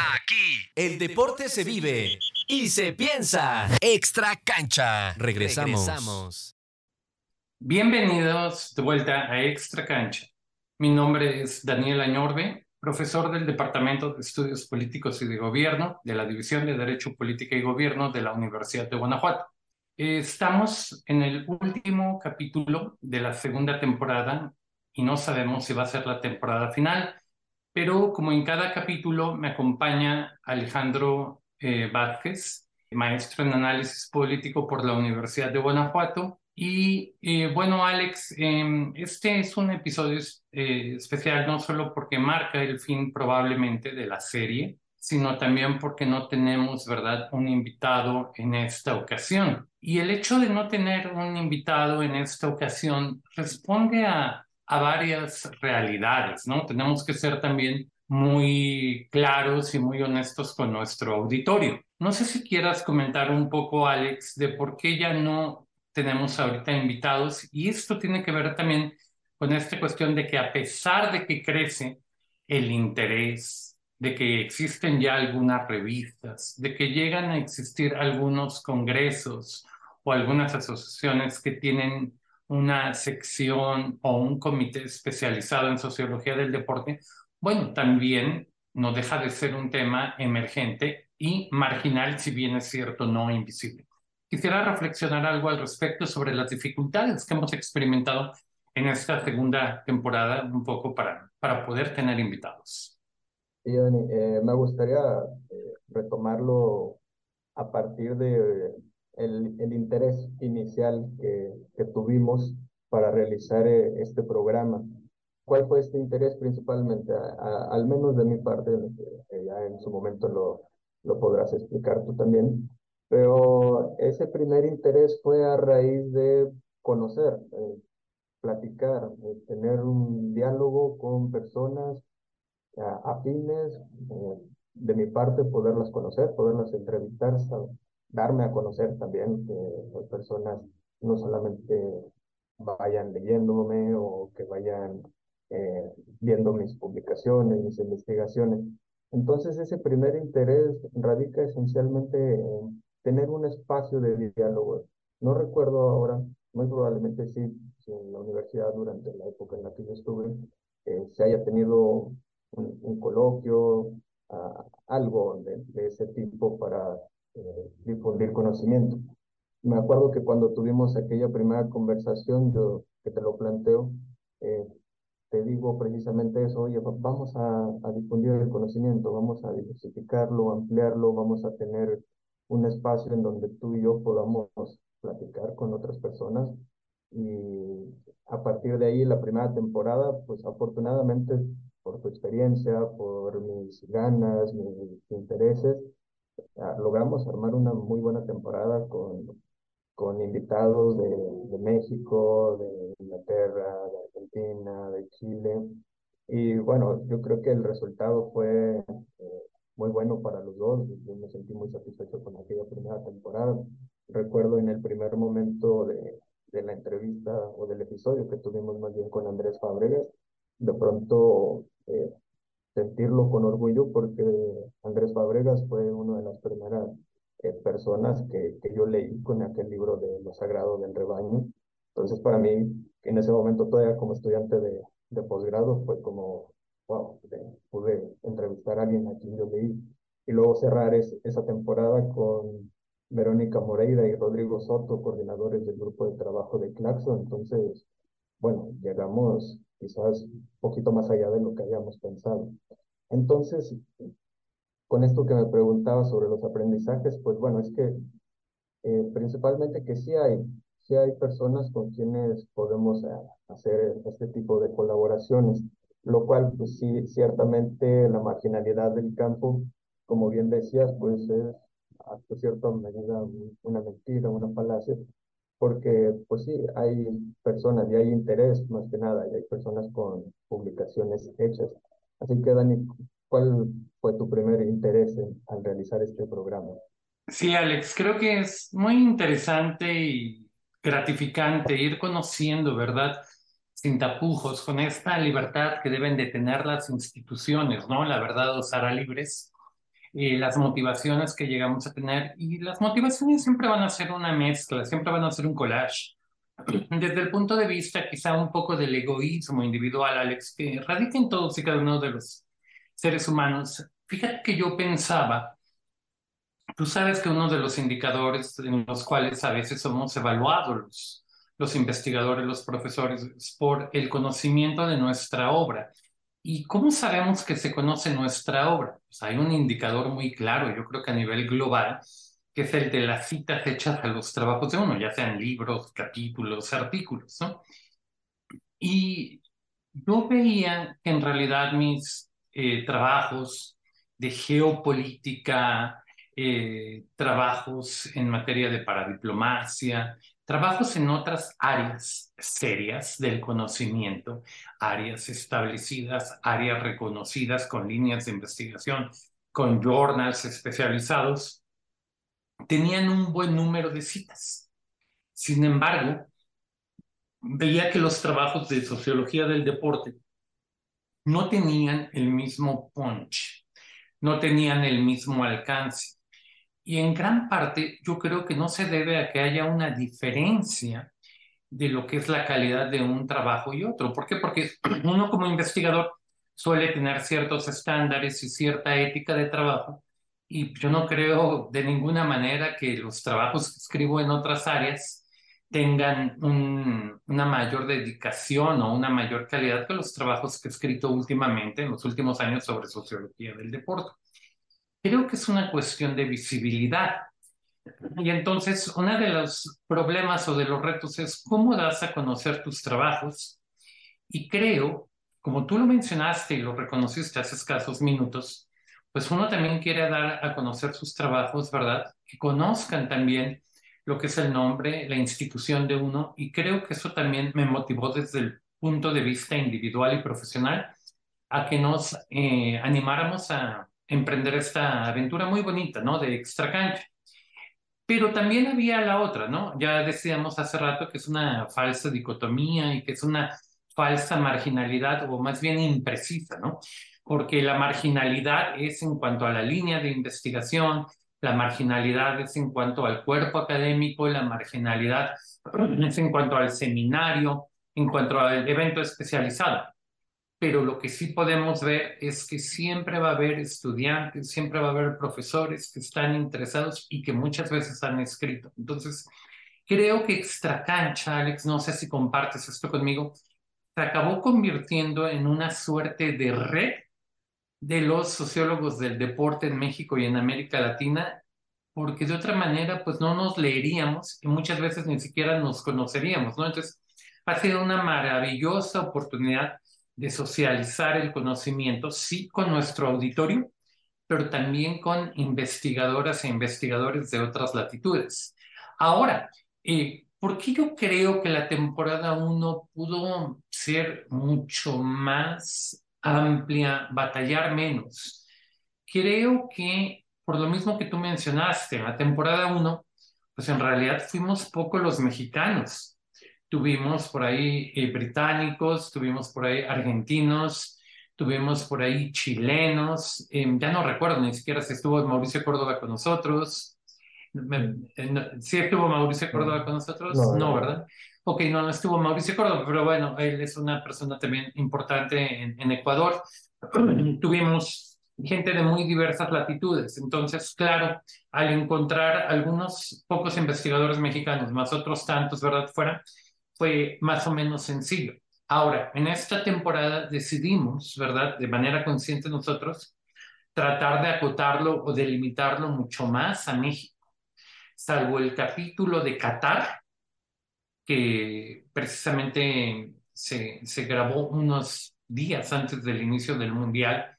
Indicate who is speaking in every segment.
Speaker 1: Aquí, el deporte se vive y se piensa. Extra cancha. Regresamos.
Speaker 2: Bienvenidos de vuelta a Extra Cancha. Mi nombre es Daniel Añorbe, profesor del Departamento de Estudios Políticos y de Gobierno de la División de Derecho, Política y Gobierno de la Universidad de Guanajuato. Estamos en el último capítulo de la segunda temporada y no sabemos si va a ser la temporada final, pero como en cada capítulo me acompaña Alejandro eh, Vázquez, maestro en análisis político por la Universidad de Guanajuato. Y eh, bueno, Alex, em, este es un episodio eh, especial no solo porque marca el fin probablemente de la serie, sino también porque no tenemos, ¿verdad?, un invitado en esta ocasión. Y el hecho de no tener un invitado en esta ocasión responde a, a varias realidades, ¿no? Tenemos que ser también muy claros y muy honestos con nuestro auditorio. No sé si quieras comentar un poco, Alex, de por qué ya no tenemos ahorita invitados y esto tiene que ver también con esta cuestión de que a pesar de que crece el interés, de que existen ya algunas revistas, de que llegan a existir algunos congresos o algunas asociaciones que tienen una sección o un comité especializado en sociología del deporte, bueno, también no deja de ser un tema emergente y marginal, si bien es cierto, no invisible. Quisiera reflexionar algo al respecto sobre las dificultades que hemos experimentado en esta segunda temporada, un poco para, para poder tener invitados.
Speaker 3: Sí, Dani, eh, me gustaría eh, retomarlo a partir de el, el interés inicial que, que, tuvimos para realizar eh, este programa. ¿Cuál fue este interés principalmente? al menos de mi parte, ya en su momento lo, lo podrás explicar tú también, pero ese primer interés fue a raíz de conocer, platicar, tener un diálogo con personas afines, eh, de mi parte poderlas conocer, poderlas entrevistar, darme a conocer también que las personas no solamente vayan leyéndome o que vayan eh, viendo mis publicaciones, mis investigaciones. Entonces ese primer interés radica esencialmente en tener un espacio de diálogo. No recuerdo ahora, muy probablemente sí, si en la universidad durante la época en la que yo estuve, eh, se haya tenido un, coloquio, algo de, ese tipo para eh, difundir conocimiento. Me acuerdo que cuando tuvimos aquella primera conversación, yo que te lo planteo, eh, te digo precisamente eso, oye, vamos a, a, difundir el conocimiento, vamos a diversificarlo, ampliarlo, vamos a tener un espacio en donde tú y yo podamos platicar con otras personas y a partir de ahí la primera temporada, pues afortunadamente por tu experiencia, por mis ganas, mis intereses, logramos armar una muy buena temporada con, con invitados de, México, de Inglaterra, de Argentina, de Chile. Y bueno, yo creo que el resultado fue eh, muy bueno para los dos. Yo me sentí muy satisfecho con aquella primera temporada. Recuerdo en el primer momento de, de la entrevista o del episodio que tuvimos más bien con Andrés Fábregas, de pronto eh, sentirlo con orgullo porque Andrés Fabregas fue una de las primeras eh, personas que, que yo leí con aquel libro de Lo Sagrado del Rebaño. Entonces para mí, en ese momento todavía como estudiante de, de posgrado, fue como, wow, pude entrevistar a alguien a quien yo leí. Y luego cerrar esa temporada con Verónica Moreira y Rodrigo Soto, coordinadores del grupo de trabajo de Claxo. Entonces, bueno, llegamos quizás un poquito más allá de lo que habíamos pensado. Entonces, con esto que me preguntaba sobre los aprendizajes, pues bueno, es que eh, principalmente que sí hay, sí hay personas con quienes podemos eh, hacer este tipo de colaboraciones, lo cual, pues sí, ciertamente la marginalidad del campo, como bien decías, pues es hasta cierta medida una mentira, una falacia, porque pues sí, hay personas y hay interés más que nada, y hay personas con publicaciones hechas. Así que Dani, ¿cuál fue tu primer interés al realizar este programa?
Speaker 2: Sí, Alex, creo que es muy interesante y gratificante ir conociendo, ¿verdad? Sin tapujos, con esta libertad que deben de tener las instituciones, ¿no? La verdad os hará libres. Eh, las motivaciones que llegamos a tener. Y las motivaciones siempre van a ser una mezcla, siempre van a ser un collage. Desde el punto de vista quizá un poco del egoísmo individual, Alex, que radica en todos y cada uno de los seres humanos, fíjate que yo pensaba, tú sabes que uno de los indicadores en los cuales a veces somos evaluados los, investigadores, los profesores, es por el conocimiento de nuestra obra. ¿Y cómo sabemos que se conoce nuestra obra? Pues hay un indicador muy claro, yo creo que a nivel global, que es el de las citas hechas a los trabajos de uno, ya sean libros, capítulos, artículos, ¿no? Y yo veía que en realidad mis eh, trabajos de geopolítica, eh, trabajos en materia de paradiplomacia, trabajos en otras áreas serias del conocimiento, áreas establecidas, áreas reconocidas con líneas de investigación, con journals especializados, tenían un buen número de citas. Sin embargo, veía que los trabajos de sociología del deporte no tenían el mismo punch, no tenían el mismo alcance. Y en gran parte yo creo que no se debe a que haya una diferencia de lo que es la calidad de un trabajo y otro. ¿Por qué? Porque uno como investigador suele tener ciertos estándares y cierta ética de trabajo y yo no creo de ninguna manera que los trabajos que escribo en otras áreas tengan una mayor dedicación o una mayor calidad que los trabajos que he escrito últimamente, en los últimos años, sobre sociología del deporte. Creo que es una cuestión de visibilidad. Y entonces, uno de los problemas o de los retos es cómo das a conocer tus trabajos. Y creo, como tú lo mencionaste y lo reconociste hace escasos minutos, pues uno también quiere dar a conocer sus trabajos, ¿verdad? Que conozcan también lo que es el nombre, la institución de uno, y creo que eso también me motivó desde el punto de vista individual y profesional a que nos eh, animáramos a emprender esta aventura muy bonita, ¿no? De extra cancha. Pero también había la otra, ¿no? Ya decíamos hace rato que es una falsa dicotomía y que es una falsa marginalidad o más bien imprecisa, ¿no? porque la marginalidad es en cuanto a la línea de investigación, la marginalidad es en cuanto al cuerpo académico, la marginalidad es en cuanto al seminario, en cuanto al evento especializado. Pero lo que sí podemos ver es que siempre va a haber estudiantes, siempre va a haber profesores que están interesados y que muchas veces han escrito. Entonces, creo que Extra Cancha, Alex, no sé si compartes esto conmigo, se acabó convirtiendo en una suerte de red de los sociólogos del deporte en México y en América Latina, porque de otra manera pues no nos leeríamos y muchas veces ni siquiera nos conoceríamos, ¿no? Entonces ha sido una maravillosa oportunidad de socializar el conocimiento, sí con nuestro auditorio, pero también con investigadoras e investigadores de otras latitudes. Ahora, eh, ¿por qué yo creo que la temporada 1 pudo ser mucho más amplia, batallar menos. Creo que por lo mismo que tú mencionaste, en la temporada 1, pues en realidad fuimos pocos los mexicanos. Tuvimos por ahí eh, británicos, tuvimos por ahí argentinos, tuvimos por ahí chilenos, em, ya no recuerdo ni siquiera si estuvo Mauricio Córdoba con nosotros. Eh, ¿Sí estuvo Mauricio Córdoba con nosotros? no ¿verdad? Ok, no, no estuvo Mauricio Córdoba, pero bueno, él es una persona también importante en, Ecuador. Tuvimos gente de muy diversas latitudes. Entonces, claro, al encontrar algunos pocos investigadores mexicanos, más otros tantos, ¿verdad? Fuera, fue más o menos sencillo. Ahora, en esta temporada decidimos, ¿verdad? De manera consciente nosotros, tratar de acotarlo o delimitarlo mucho más a México. Salvo el capítulo de Qatar, que precisamente se, se grabó unos días antes del inicio del Mundial,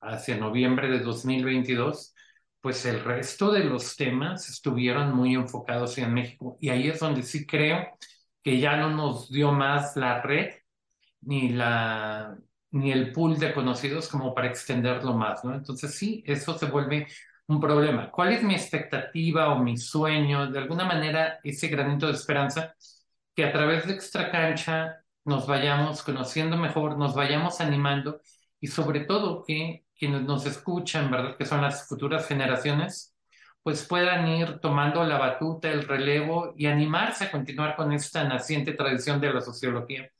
Speaker 2: hacia noviembre de 2022, pues el resto de los temas estuvieron muy enfocados en México. Y ahí es donde sí creo que ya no nos dio más la red ni, la, ni el pool de conocidos como para extenderlo más, ¿no? Entonces sí, eso se vuelve un problema. ¿Cuál es mi expectativa o mi sueño? De alguna manera, ese granito de esperanza que a través de Extra Cancha nos vayamos conociendo mejor, nos vayamos animando y sobre todo que quienes nos escuchan, ¿verdad? Que son las futuras generaciones, pues puedan ir tomando la batuta, el relevo y animarse a continuar con esta naciente tradición de la sociología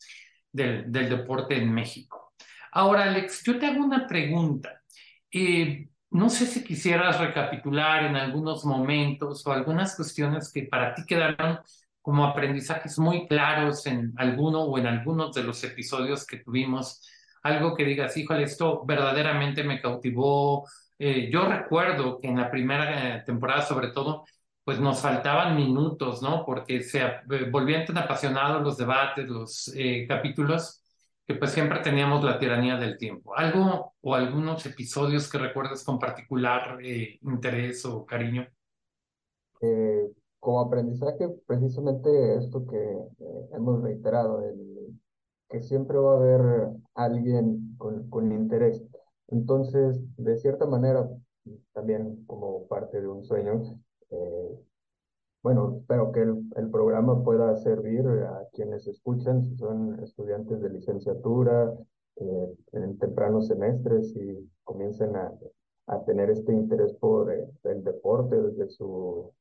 Speaker 2: del, del deporte en México. Ahora, Alex, yo te hago una pregunta. Eh, no sé si quisieras recapitular en algunos momentos o algunas cuestiones que para ti quedaron como aprendizajes muy claros en alguno o en algunos de los episodios que tuvimos. Algo que digas, híjole, esto verdaderamente me cautivó. Eh, yo recuerdo que en la primera eh, temporada, sobre todo, pues nos faltaban minutos, ¿no? Porque se eh, volvían tan apasionados los debates, los capítulos, que pues siempre teníamos la tiranía del tiempo. ¿Algo o algunos episodios que recuerdas con particular eh, interés o cariño?
Speaker 3: Eh, como aprendizaje, precisamente esto que eh, hemos reiterado, el, que siempre va a haber alguien con, con interés. Entonces, de cierta manera, también como parte de un sueño, bueno, espero que el, el, programa pueda servir a quienes escuchan, si son estudiantes de licenciatura, eh, en tempranos semestres y comiencen a, a tener este interés por eh, el deporte desde, su,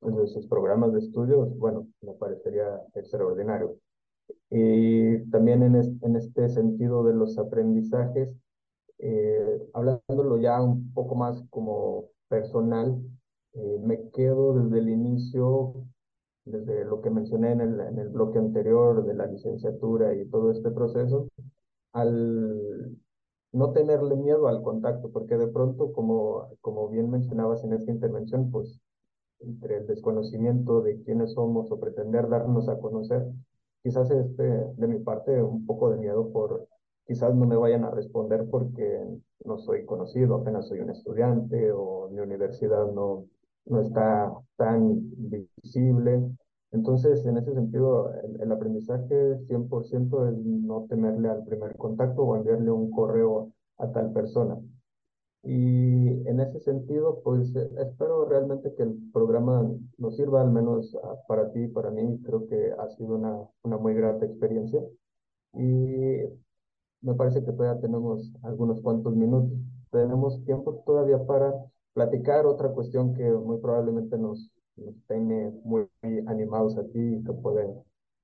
Speaker 3: desde sus programas de estudios, bueno, me parecería extraordinario. Y también en, en este sentido de los aprendizajes, eh, hablándolo ya un poco más como personal, eh, me quedo desde el inicio, desde lo que mencioné en el, en el bloque anterior de la licenciatura y todo este proceso, al no tenerle miedo al contacto, porque de pronto, como, como bien mencionabas en esta intervención, pues entre el desconocimiento de quiénes somos o pretender darnos a conocer, quizás este, de mi parte, un poco de miedo por quizás no me vayan a responder porque no soy conocido, apenas soy un estudiante o mi universidad no, no está tan visible. Entonces, en ese sentido, el, aprendizaje 100% es no temerle al primer contacto o enviarle un correo a tal persona. Y en ese sentido, pues espero realmente que el programa nos sirva, al menos ah, para ti y para mí. Creo que ha sido una, una muy grata experiencia. Y me parece que todavía tenemos algunos cuantos minutos. Tenemos tiempo todavía para platicar otra cuestión que muy probablemente nos, nos tiene muy, animados aquí y que puede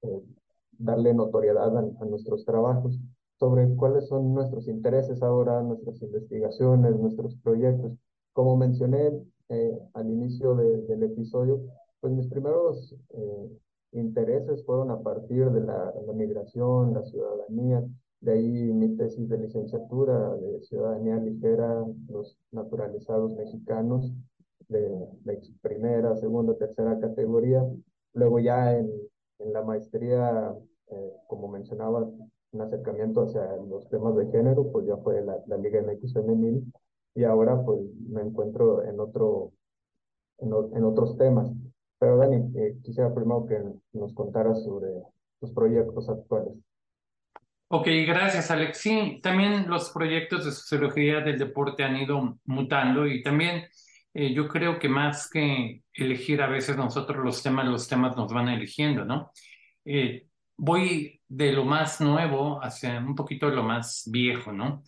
Speaker 3: eh, darle notoriedad a, nuestros trabajos sobre cuáles son nuestros intereses ahora, nuestras investigaciones, nuestros proyectos. Como mencioné eh, al inicio del episodio, pues mis primeros eh, intereses fueron a partir de la, la migración, la ciudadanía, de ahí mi tesis de licenciatura de ciudadanía ligera, los naturalizados mexicanos de, de primera, segunda, tercera categoría. Luego ya en, en la maestría, eh, como mencionaba, un acercamiento hacia los temas de género, pues ya fue la, la Liga MX femenil y ahora pues me encuentro en, otro, en, en otros temas. Pero Dani, eh, quisiera primero que nos contaras sobre tus proyectos actuales.
Speaker 2: Ok, gracias Alex. Sí, también los proyectos de sociología del deporte han ido mutando y también eh, yo creo que más que elegir a veces nosotros los temas, los temas nos van eligiendo, ¿no? Eh, voy de lo más nuevo hacia un poquito de lo más viejo, ¿no?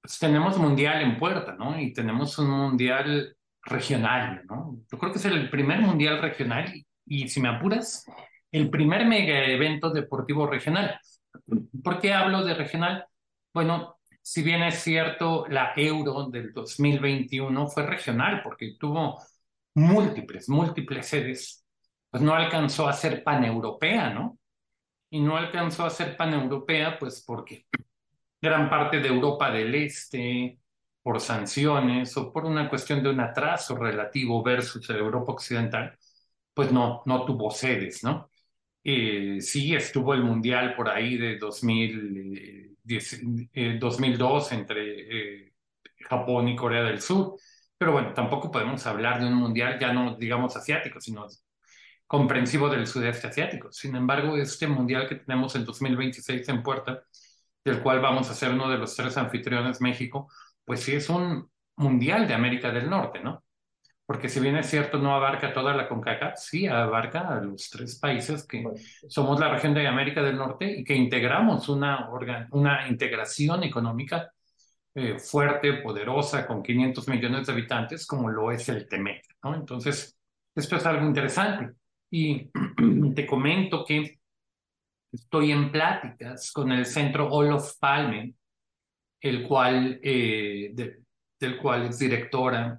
Speaker 2: Pues tenemos mundial en puerta, ¿no? Y tenemos un mundial regional, ¿no? Yo creo que es el primer mundial regional y si me apuras, el primer mega evento deportivo regional. ¿Por qué hablo de regional? Bueno, si bien es cierto, la euro del 2021 fue regional porque tuvo múltiples, múltiples sedes, pues no alcanzó a ser paneuropea, ¿no? Y no alcanzó a ser paneuropea, pues porque gran parte de Europa del Este, por sanciones o por una cuestión de un atraso relativo versus Europa Occidental, pues no, no tuvo sedes, ¿no? Eh, sí, estuvo el Mundial por ahí de 2010, 2002 eh, entre eh, Japón y Corea del Sur, pero bueno, tampoco podemos hablar de un Mundial ya no digamos asiático, sino comprensivo del sudeste asiático. Sin embargo, este Mundial que tenemos en 2026 en puerta, del cual vamos a ser uno de los tres anfitriones México, pues sí es un Mundial de América del Norte, ¿no? Porque si bien es cierto, no abarca toda la CONCACAF, sí abarca a los tres países que somos la región de América del Norte y que integramos una, una integración económica eh, fuerte, poderosa, con 500 millones de habitantes, como lo es el Temec, ¿no? Entonces, esto es algo interesante. Y te comento que estoy en pláticas con el centro Olof Palme, el cual, eh, del cual es directora,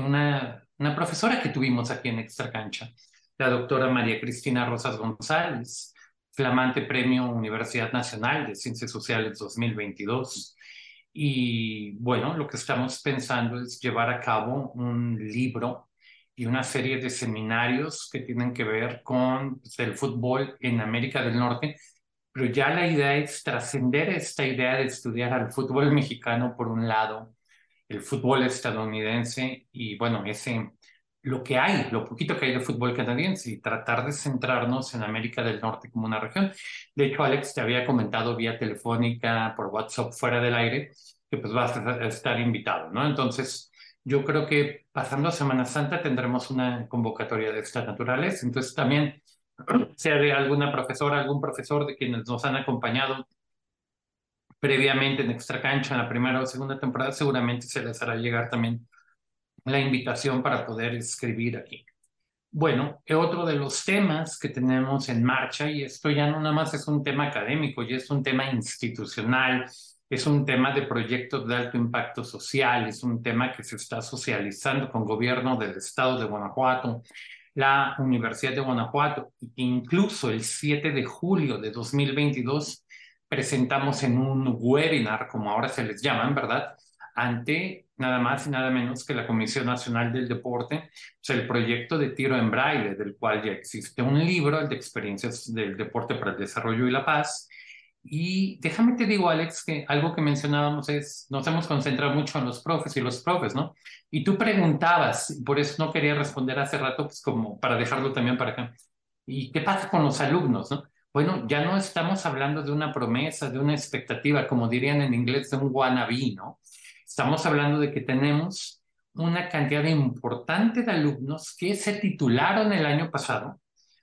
Speaker 2: una, una profesora que tuvimos aquí en Extra Cancha, la doctora María Cristina Rosas González, flamante Premio Universidad Nacional de Ciencias Sociales 2022. Y bueno, lo que estamos pensando es llevar a cabo un libro y una serie de seminarios que tienen que ver con pues, el fútbol en América del Norte, pero ya la idea es trascender esta idea de estudiar al fútbol mexicano por un lado, el fútbol estadounidense y bueno, ese lo que hay, lo poquito que hay de fútbol canadiense y tratar de centrarnos en América del Norte como una región. De hecho, Alex te había comentado vía telefónica, por WhatsApp, fuera del aire, que pues vas a estar invitado, ¿no? Entonces, yo creo que pasando a Semana Santa tendremos una convocatoria de esta naturaleza. Entonces, también, sea de alguna profesora, algún profesor de quienes nos han acompañado previamente en Extra Cancha en la primera o segunda temporada, seguramente se les hará llegar también la invitación para poder escribir aquí. Bueno, otro de los temas que tenemos en marcha, y esto ya no nada más es un tema académico, ya es un tema institucional, es un tema de proyectos de alto impacto social, es un tema que se está socializando con gobierno del estado de Guanajuato, la Universidad de Guanajuato, y incluso el 7 de julio de 2022 presentamos en un webinar, como ahora se les llaman, ¿verdad? ante nada más y nada menos que la Comisión Nacional del Deporte, pues el proyecto de tiro en braille, del cual ya existe un libro, el de experiencias del deporte para el desarrollo y la paz. Y déjame te digo, Alex, que algo que mencionábamos es, nos hemos concentrado mucho en los profes y los profes, ¿no? Y tú preguntabas, por eso no quería responder hace rato, pues como para dejarlo también para acá. ¿Y qué pasa con los alumnos, no? Bueno, ya no estamos hablando de una promesa, de una expectativa, como dirían en inglés, de un wannabe, ¿no? Estamos hablando de que tenemos una cantidad importante de alumnos que se titularon el año pasado,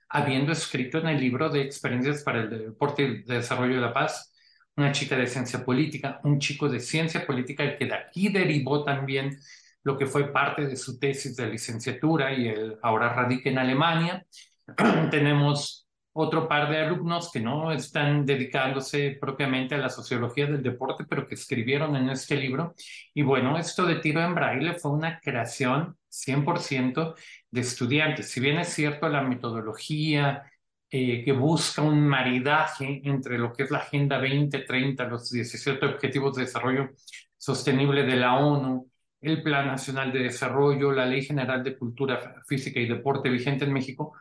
Speaker 2: habiendo escrito en el libro de experiencias para el deporte y desarrollo de la paz, una chica de ciencia política, un chico de ciencia política, el que de aquí derivó también lo que fue parte de su tesis de licenciatura y él ahora radica en Alemania. Tenemos otro par de alumnos que no están dedicándose propiamente a la sociología del deporte, pero que escribieron en este libro. Y bueno, esto de tiro en braille fue una creación 100% de estudiantes. Si bien es cierto la metodología eh, que busca un maridaje entre lo que es la Agenda 2030, los 17 Objetivos de Desarrollo Sostenible de la ONU, el Plan Nacional de Desarrollo, la Ley General de Cultura Física y Deporte vigente en México,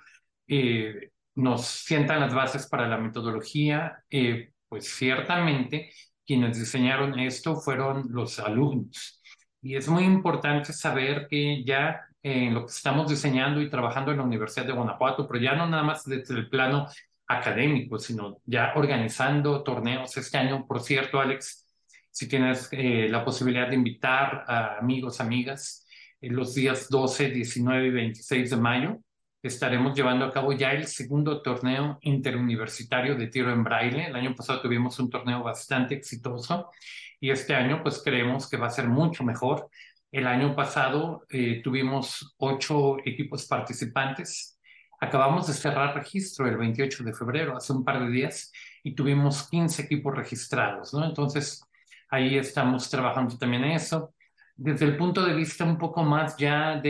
Speaker 2: eh, nos sientan las bases para la metodología, eh, pues ciertamente quienes diseñaron esto fueron los alumnos. Y es muy importante saber que ya en lo que estamos diseñando y trabajando en la Universidad de Guanajuato, pero ya no nada más desde el plano académico, sino ya organizando torneos este año. Por cierto, Alex, si tienes eh, la posibilidad de invitar a amigos, amigas, en los días 12, 19 y 26 de mayo, estaremos llevando a cabo ya el segundo torneo interuniversitario de tiro en braille. El año pasado tuvimos un torneo bastante exitoso y este año pues creemos que va a ser mucho mejor. El año pasado eh, tuvimos ocho equipos participantes. Acabamos de cerrar registro el 28 de febrero, hace un par de días, y tuvimos 15 equipos registrados, ¿no? Entonces, ahí estamos trabajando también en eso. Desde el punto de vista un poco más ya del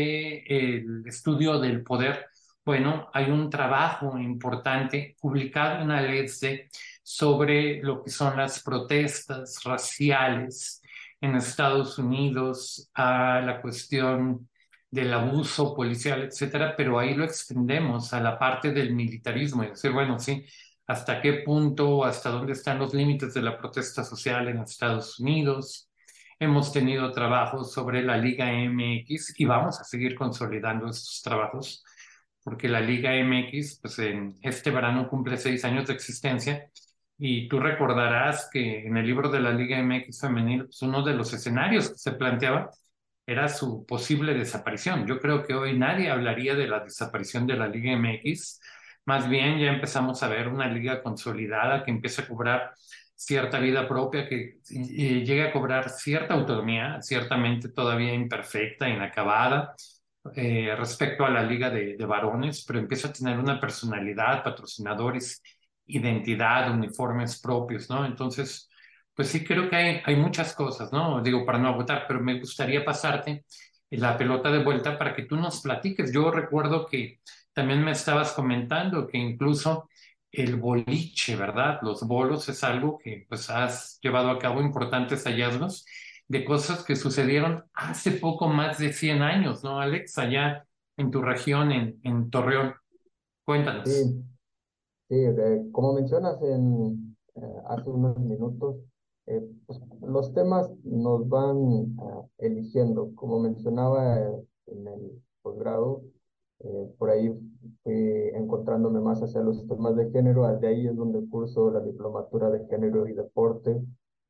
Speaker 2: de, estudio del poder, bueno, hay un trabajo importante publicado en la LEDSE sobre lo que son las protestas raciales en Estados Unidos, a la cuestión del abuso policial, etcétera, pero ahí lo extendemos a la parte del militarismo y decir, bueno, sí, hasta qué punto, hasta dónde están los límites de la protesta social en Estados Unidos. Hemos tenido trabajos sobre la Liga MX y vamos a seguir consolidando estos trabajos porque la Liga MX, pues en este verano cumple seis años de existencia y tú recordarás que en el libro de la Liga MX femenil, pues uno de los escenarios que se planteaba era su posible desaparición. Yo creo que hoy nadie hablaría de la desaparición de la Liga MX, más bien ya empezamos a ver una liga consolidada que empieza a cobrar cierta vida propia, que llegue a cobrar cierta autonomía, ciertamente todavía imperfecta, inacabada, eh, respecto a la liga de, de, varones, pero empieza a tener una personalidad, patrocinadores, identidad, uniformes propios, ¿no? Entonces, pues sí creo que hay, hay muchas cosas, ¿no? Digo, para no agotar, pero me gustaría pasarte la pelota de vuelta para que tú nos platiques. Yo recuerdo que también me estabas comentando que incluso el boliche, ¿verdad? Los bolos es algo que pues has llevado a cabo importantes hallazgos de cosas que sucedieron hace poco más de 100 años, ¿no, Alex? Allá en tu región, en, en Torreón. Cuéntanos.
Speaker 3: Sí, sí como mencionas en, eh, hace unos minutos, eh, pues, los temas nos van ah, eligiendo. Como mencionaba en el posgrado, eh, por ahí fui encontrándome más hacia los temas de género. De ahí es donde curso la diplomatura de género y deporte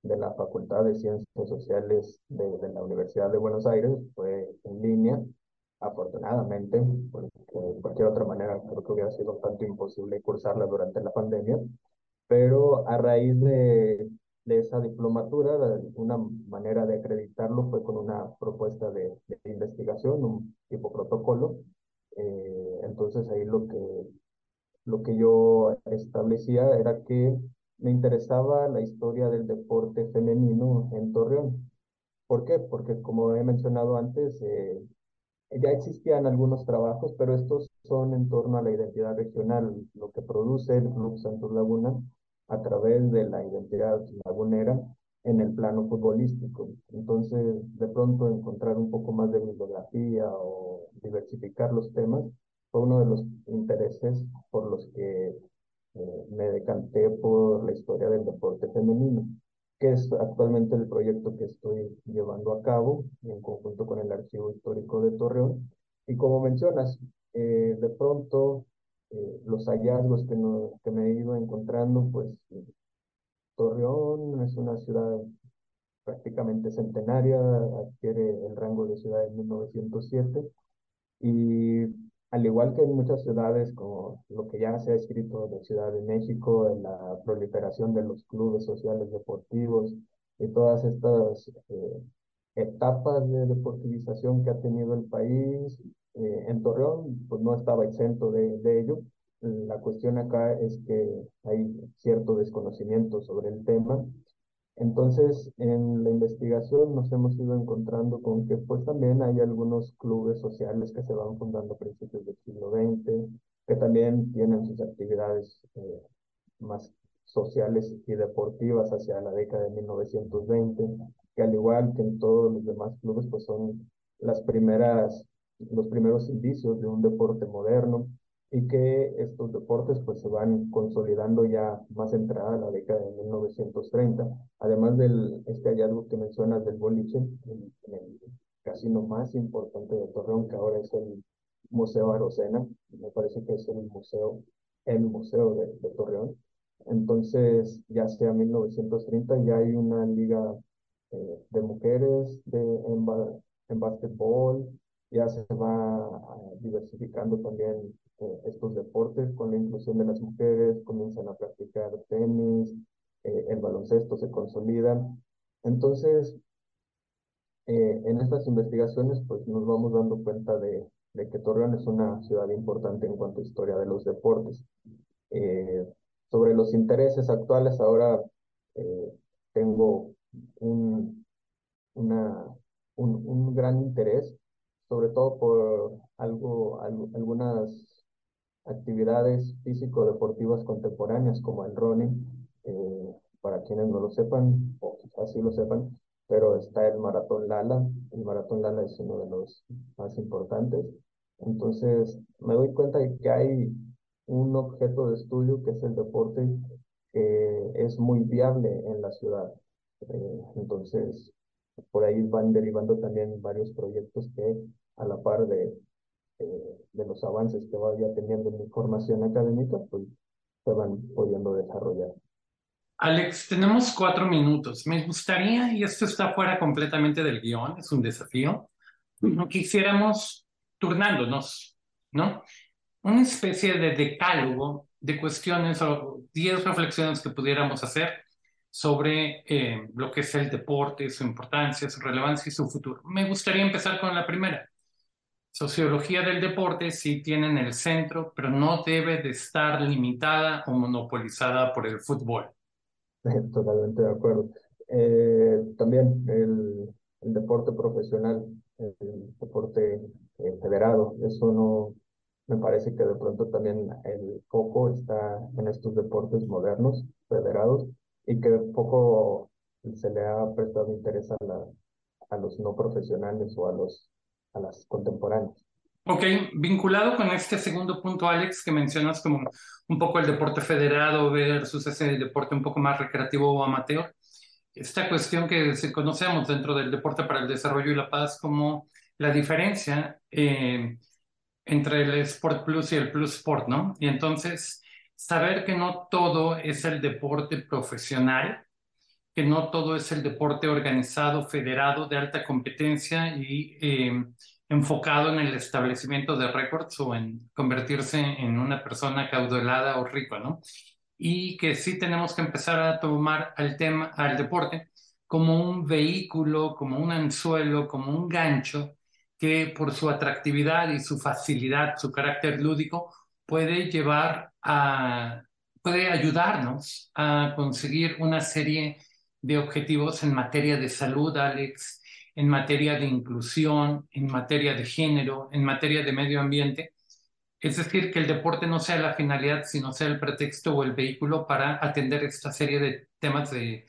Speaker 3: de la Facultad de Ciencias Sociales de, la Universidad de Buenos Aires. Fue en línea, afortunadamente, porque de cualquier otra manera creo que hubiera sido tanto imposible cursarla durante la pandemia. Pero a raíz de, de esa diplomatura, una manera de acreditarlo fue con una propuesta de, de investigación, un tipo protocolo. Eh, entonces ahí lo que, lo que yo establecía era que me interesaba la historia del deporte femenino en Torreón. ¿Por qué? Porque como he mencionado antes, eh, ya existían algunos trabajos, pero estos son en torno a la identidad regional, lo que produce el Club Santos Laguna a través de la identidad lagunera en el plano futbolístico. Entonces, de pronto encontrar un poco más de bibliografía o diversificar los temas fue uno de los intereses por los que me decanté por la historia del deporte femenino, que es actualmente el proyecto que estoy llevando a cabo en conjunto con el Archivo Histórico de Torreón. Y como mencionas, eh, de pronto eh, los hallazgos que, no, que me he ido encontrando, pues Torreón es una ciudad prácticamente centenaria, adquiere el rango de ciudad en 1907 y al igual que en muchas ciudades, como lo que ya se ha escrito de Ciudad de México, en la proliferación de los clubes sociales deportivos y todas estas eh, etapas de deportivización que ha tenido el país, eh, en Torreón pues no estaba exento de, de ello. La cuestión acá es que hay cierto desconocimiento sobre el tema entonces, en la investigación nos hemos ido encontrando con que pues también hay algunos clubes sociales que se van fundando a principios del siglo XX, que también tienen sus actividades eh, más sociales y deportivas hacia la década de 1920, que al igual que en todos los demás clubes, pues son las primeras, los primeros indicios de un deporte moderno y que estos deportes pues se van consolidando ya más entrada la década de 1930, además del este hallazgo que mencionas del boliche, el, el casino más importante de Torreón, que ahora es el Museo Arocena, me parece que es el museo, el museo de, de Torreón. Entonces, ya sea 1930, ya hay una liga eh, de mujeres de, en, en básquetbol, ya se va diversificando también eh, estos deportes con la inclusión de las mujeres, comienzan a practicar tenis, eh, el baloncesto se consolida. Entonces, eh, en estas investigaciones, pues nos vamos dando cuenta de, de, que Torreón es una ciudad importante en cuanto a historia de los deportes. sobre los intereses actuales, ahora tengo un, una, un, un gran interés sobre todo por algo, algo, algunas actividades físico-deportivas contemporáneas como el running, eh, para quienes no lo sepan, o quizás sí lo sepan, pero está el Maratón Lala. El Maratón Lala es uno de los más importantes. Entonces, me doy cuenta de que hay un objeto de estudio que es el deporte que es muy viable en la ciudad. Eh, entonces, por ahí van derivando también varios proyectos que a la par de eh, de los avances que vaya teniendo en mi formación académica, pues se van pudiendo desarrollar.
Speaker 2: Alex, tenemos cuatro minutos. Me gustaría, y esto está fuera completamente del guion, es un desafío, quisiéramos turnándonos, ¿no? Una especie de decálogo de cuestiones o diez reflexiones que pudiéramos hacer sobre eh, lo que es el deporte, su importancia, su relevancia y su futuro. Me gustaría empezar con la primera. Sociología del deporte sí tiene en el centro, pero no debe de estar limitada o monopolizada por el fútbol.
Speaker 3: Totalmente de acuerdo. Eh, también el, el, deporte profesional, el deporte eh, federado, eso no, me parece que de pronto también el foco está en estos deportes modernos, federados, y que poco se le ha prestado interés a, la, a los no profesionales o a, los, a las contemporáneas.
Speaker 2: Ok, vinculado con este segundo punto, Alex, que mencionas como un poco el deporte federado versus ese deporte un poco más recreativo o amateur, esta cuestión que conocemos dentro del deporte para el desarrollo y la paz como la diferencia eh, entre el Sport Plus y el Plus Sport, ¿no? Y entonces, saber que no todo es el deporte profesional, que no todo es el deporte organizado, federado, de alta competencia y eh, enfocado en el establecimiento de récords o en convertirse en una persona caudalada o rica, ¿no? Y que sí tenemos que empezar a tomar al tema, al deporte, como un vehículo, como un anzuelo, como un gancho que por su atractividad y su facilidad, su carácter lúdico, puede llevar a, puede ayudarnos a conseguir una serie de objetivos en materia de salud, Alex, en materia de inclusión, en materia de género, en materia de medio ambiente. Es decir, que el deporte no sea la finalidad, sino sea el pretexto o el vehículo para atender esta serie de temas de,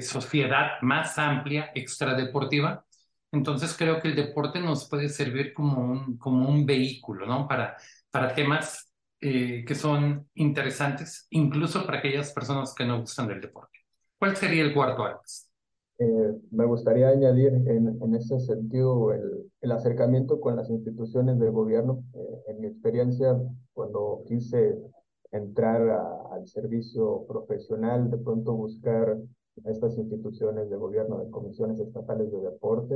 Speaker 2: sociedad más amplia, extradeportiva, entonces creo que el deporte nos puede servir como un, como un vehículo, ¿no? Para, para temas eh, que son interesantes, incluso para aquellas personas que no gustan del deporte. ¿Cuál sería el cuarto, Alex?
Speaker 3: Eh, me gustaría añadir en, ese sentido el, acercamiento con las instituciones del gobierno. Eh, en mi experiencia, cuando quise entrar al servicio profesional, de pronto buscar estas instituciones de gobierno, de comisiones estatales de deporte,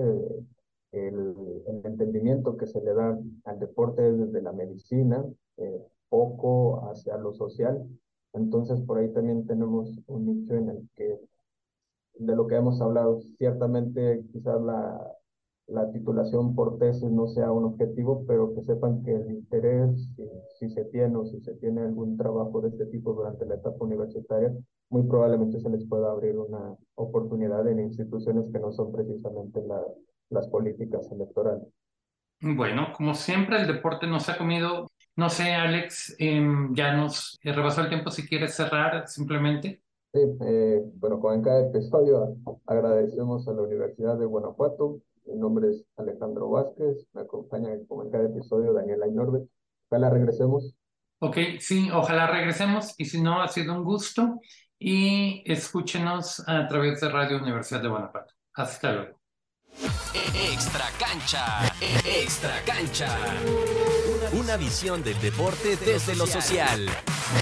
Speaker 3: el, el entendimiento que se le da al deporte es desde la medicina, eh, poco hacia lo social. Entonces, por ahí también tenemos un nicho en el que, de lo que hemos hablado, ciertamente quizás la, la titulación por tesis no sea un objetivo, pero que sepan que el interés, si, si, se tiene o si se tiene algún trabajo de este tipo durante la etapa universitaria, muy probablemente se les pueda abrir una oportunidad en instituciones que no son precisamente la, las políticas electorales.
Speaker 2: Bueno, como siempre, el deporte nos ha comido. No sé, Alex, eh, ya nos rebasó el tiempo si quieres cerrar simplemente.
Speaker 3: Sí, eh, bueno, como en cada episodio, agradecemos a la Universidad de Guanajuato mi nombre es Alejandro Vázquez, me acompaña como en cada episodio Daniela Inorbe. Ojalá regresemos.
Speaker 2: Ok, sí, ojalá regresemos y si no, ha sido un gusto y escúchenos a través de Radio Universidad de Guanajuato. Hasta luego.
Speaker 1: Extra cancha, extra cancha. Una visión del deporte desde lo social.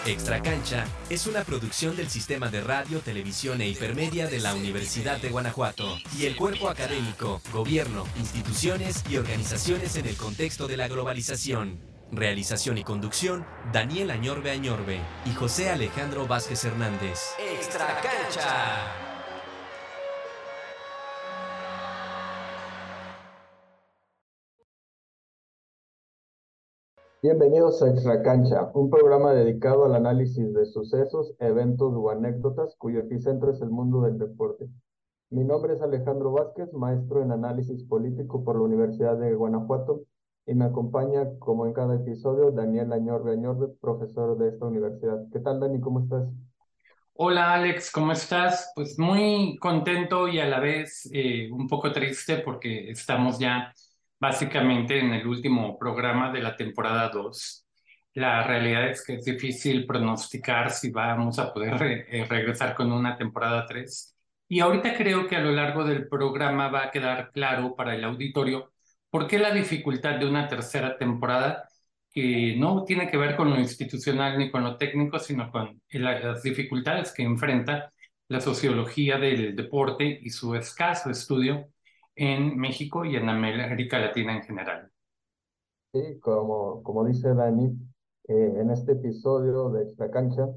Speaker 1: Extra Cancha es una producción del Sistema de Radio, Televisión e Hipermedia de la Universidad de Guanajuato y el cuerpo académico, gobierno, instituciones y organizaciones en el contexto de la globalización. Realización y conducción, Daniel Añorbe Añorbe y José Alejandro Vázquez Hernández. Extra Cancha.
Speaker 3: Bienvenidos a Extra Cancha, un programa dedicado al análisis de sucesos, eventos o anécdotas cuyo epicentro es el mundo del deporte. Mi nombre es Alejandro Vázquez, maestro en análisis político por la Universidad de Guanajuato, y me acompaña, como en cada episodio, Daniel Añorbe Añorbe, profesor de esta universidad. ¿Qué tal, Dani? ¿Cómo estás?
Speaker 2: Hola, Alex, ¿cómo estás? Pues muy contento y a la vez eh, un poco triste porque estamos ya básicamente en el último programa de la temporada 2. La realidad es que es difícil pronosticar si vamos a poder eh, regresar con una temporada 3. Y ahorita creo que a lo largo del programa va a quedar claro para el auditorio por qué la dificultad de una tercera temporada que no tiene que ver con lo institucional ni con lo técnico, sino con las dificultades que enfrenta la sociología del deporte y su escaso estudio en México y en América Latina en general.
Speaker 3: Sí, como, como dice Dani, eh, en este episodio de Extra Cancha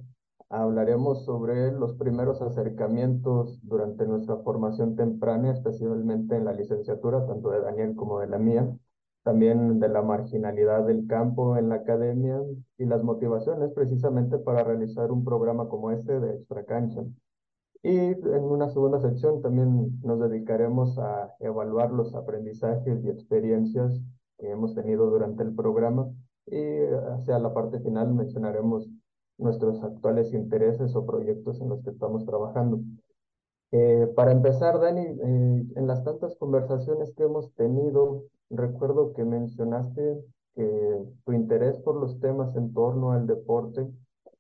Speaker 3: hablaremos sobre los primeros acercamientos durante nuestra formación temprana, especialmente en la licenciatura, tanto de Daniel como de la mía, también de la marginalidad del campo en la academia y las motivaciones precisamente para realizar un programa como este de Extra Cancha. Y en una segunda sección también nos dedicaremos a evaluar los aprendizajes y experiencias que hemos tenido durante el programa y hacia la parte final mencionaremos nuestros actuales intereses o proyectos en los que estamos trabajando. Eh, para empezar, Dani, eh, en las tantas conversaciones que hemos tenido, recuerdo que mencionaste que tu interés por los temas en torno al deporte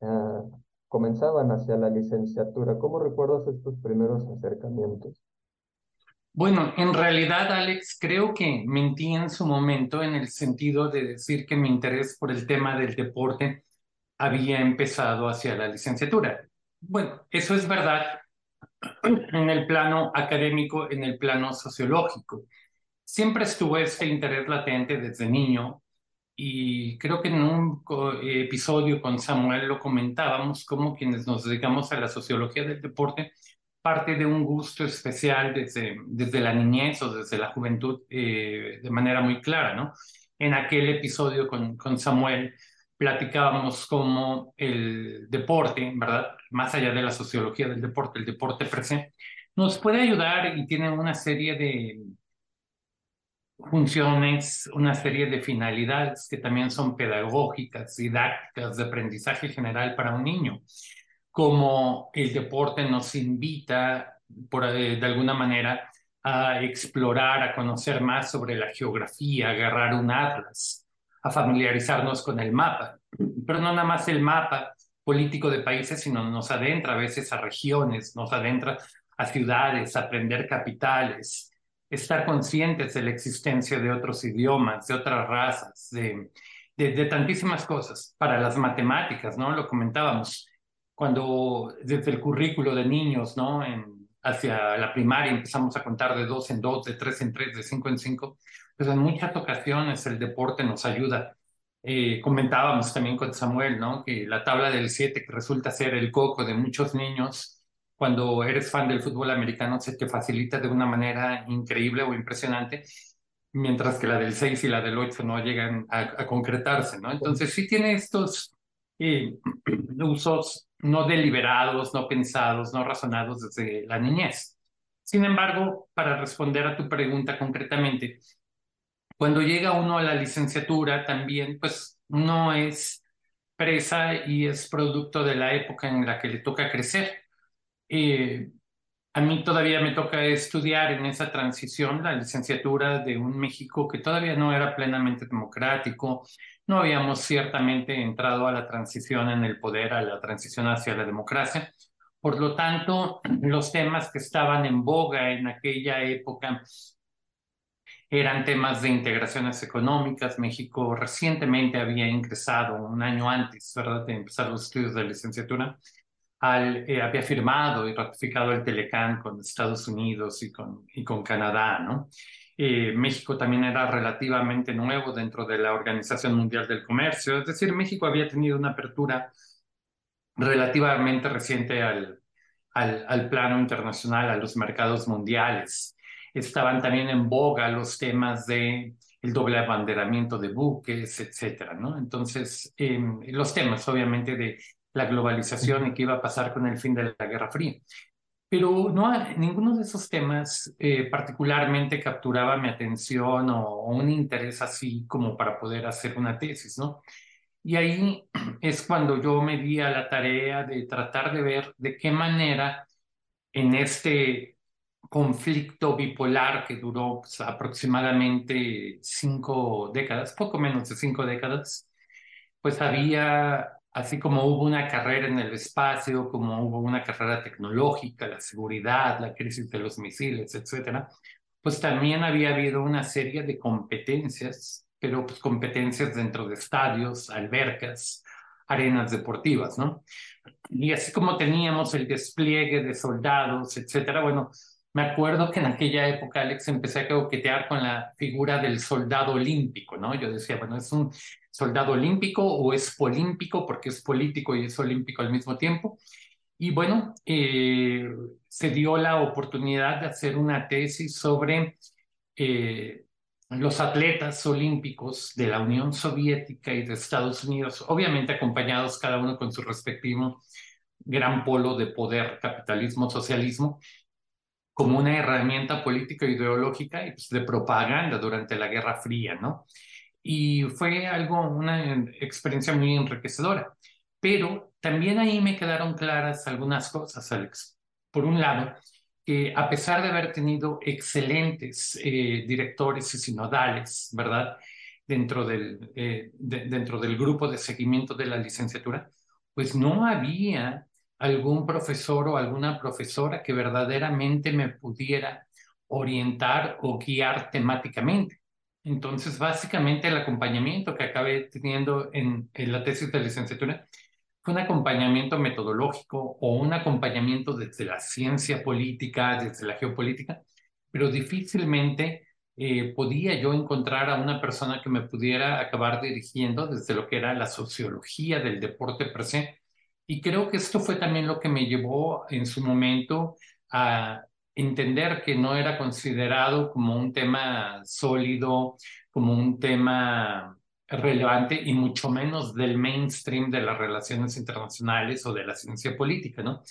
Speaker 3: ah, comenzaban hacia la licenciatura. ¿Cómo recuerdas estos primeros acercamientos?
Speaker 2: Bueno, en realidad, Alex, creo que mentí en su momento en el sentido de decir que mi interés por el tema del deporte había empezado hacia la licenciatura. Bueno, eso es verdad en el plano académico, en el plano sociológico. Siempre estuvo este interés latente desde niño y creo que en un episodio con Samuel lo comentábamos como quienes nos dedicamos a la sociología del deporte, parte de un gusto especial desde, desde la niñez o desde la juventud eh, de manera muy clara, ¿no? En aquel episodio con, con Samuel platicábamos como el deporte, ¿verdad? Más allá de la sociología del deporte, el deporte presente, nos puede ayudar y tiene una serie de funciones, una serie de finalidades que también son pedagógicas, didácticas, de aprendizaje general para un niño, como el deporte nos invita, por, eh, de alguna manera, a explorar, a conocer más sobre la geografía, agarrar un atlas, a familiarizarnos con el mapa, pero no nada más el mapa político de países, sino nos adentra a veces a regiones, nos adentra a ciudades, a aprender capitales, estar conscientes de la existencia de otros idiomas, de otras razas, de, tantísimas cosas. Para las matemáticas, ¿no? Lo comentábamos, cuando desde el currículo de niños, ¿no? En, hacia la primaria empezamos a contar de dos en dos, de tres en tres, de cinco en cinco, pues en muchas ocasiones el deporte nos ayuda. Eh, comentábamos también con Samuel, ¿no? Que la tabla del 7, que resulta ser el coco de muchos niños, cuando eres fan del fútbol americano se te facilita de una manera increíble o impresionante, mientras que la del 6 y la del 8 no llegan a, concretarse, ¿no? Entonces sí tiene estos eh, usos no deliberados, no pensados, no razonados desde la niñez. Sin embargo, para responder a tu pregunta concretamente, cuando llega uno a la licenciatura también, pues no es presa y es producto de la época en la que le toca crecer. Eh, a mí todavía me toca estudiar en esa transición la licenciatura de un México que todavía no era plenamente democrático, no habíamos ciertamente entrado a la transición en el poder, a la transición hacia la democracia. Por lo tanto, los temas que estaban en boga en aquella época eran temas de integraciones económicas. México recientemente había ingresado un año antes, ¿verdad?, de empezar los estudios de licenciatura eh, había firmado y ratificado el Telecán con Estados Unidos y con, y con Canadá, ¿no? Eh, México también era relativamente nuevo dentro de la Organización Mundial del Comercio, es decir, México había tenido una apertura relativamente reciente al, al, al plano internacional, a los mercados mundiales. Estaban también en boga los temas de el doble abanderamiento de buques, etcétera, ¿no? Entonces, em, los temas, obviamente, de la globalización y qué iba a pasar con el fin de la Guerra Fría. Pero no, ninguno de esos temas eh, particularmente capturaba mi atención o, un interés así como para poder hacer una tesis, ¿no? Y ahí es cuando yo me di a la tarea de tratar de ver de qué manera en este conflicto bipolar que duró pues, aproximadamente cinco décadas, poco menos de cinco décadas, pues había así como hubo una carrera en el espacio, como hubo una carrera tecnológica, la seguridad, la crisis de los misiles, etcétera, pues también había habido una serie de competencias, pero pues competencias dentro de estadios, albercas, arenas deportivas, ¿no? Y así como teníamos el despliegue de soldados, etcétera, bueno, me acuerdo que en aquella época, Alex, empecé a coquetear con la figura del soldado olímpico, ¿no? Yo decía, bueno, es un soldado olímpico o es polímpico porque es político y es olímpico al mismo tiempo. Y bueno, eh, se dio la oportunidad de hacer una tesis sobre eh, los atletas olímpicos de la Unión Soviética y de Estados Unidos, obviamente acompañados cada uno con su respectivo gran polo de poder, capitalismo, socialismo, como una herramienta política ideológica y pues, de propaganda durante la Guerra Fría, ¿no? Y fue algo, una experiencia muy enriquecedora. Pero también ahí me quedaron claras algunas cosas, Alex. Por un lado, que a pesar de haber tenido excelentes eh, directores y sinodales, ¿verdad? Dentro del, eh, dentro del grupo de seguimiento de la licenciatura, pues no había algún profesor o alguna profesora que verdaderamente me pudiera orientar o guiar temáticamente. Entonces, básicamente el acompañamiento que acabé teniendo en, en la tesis de licenciatura fue un acompañamiento metodológico o un acompañamiento desde la ciencia política, desde la geopolítica, pero difícilmente eh, podía yo encontrar a una persona que me pudiera acabar dirigiendo desde lo que era la sociología del deporte per se. Y creo que esto fue también lo que me llevó en su momento a entender que no era considerado como un tema sólido, como un tema relevante y mucho menos del mainstream de las relaciones internacionales o de la ciencia política, ¿no?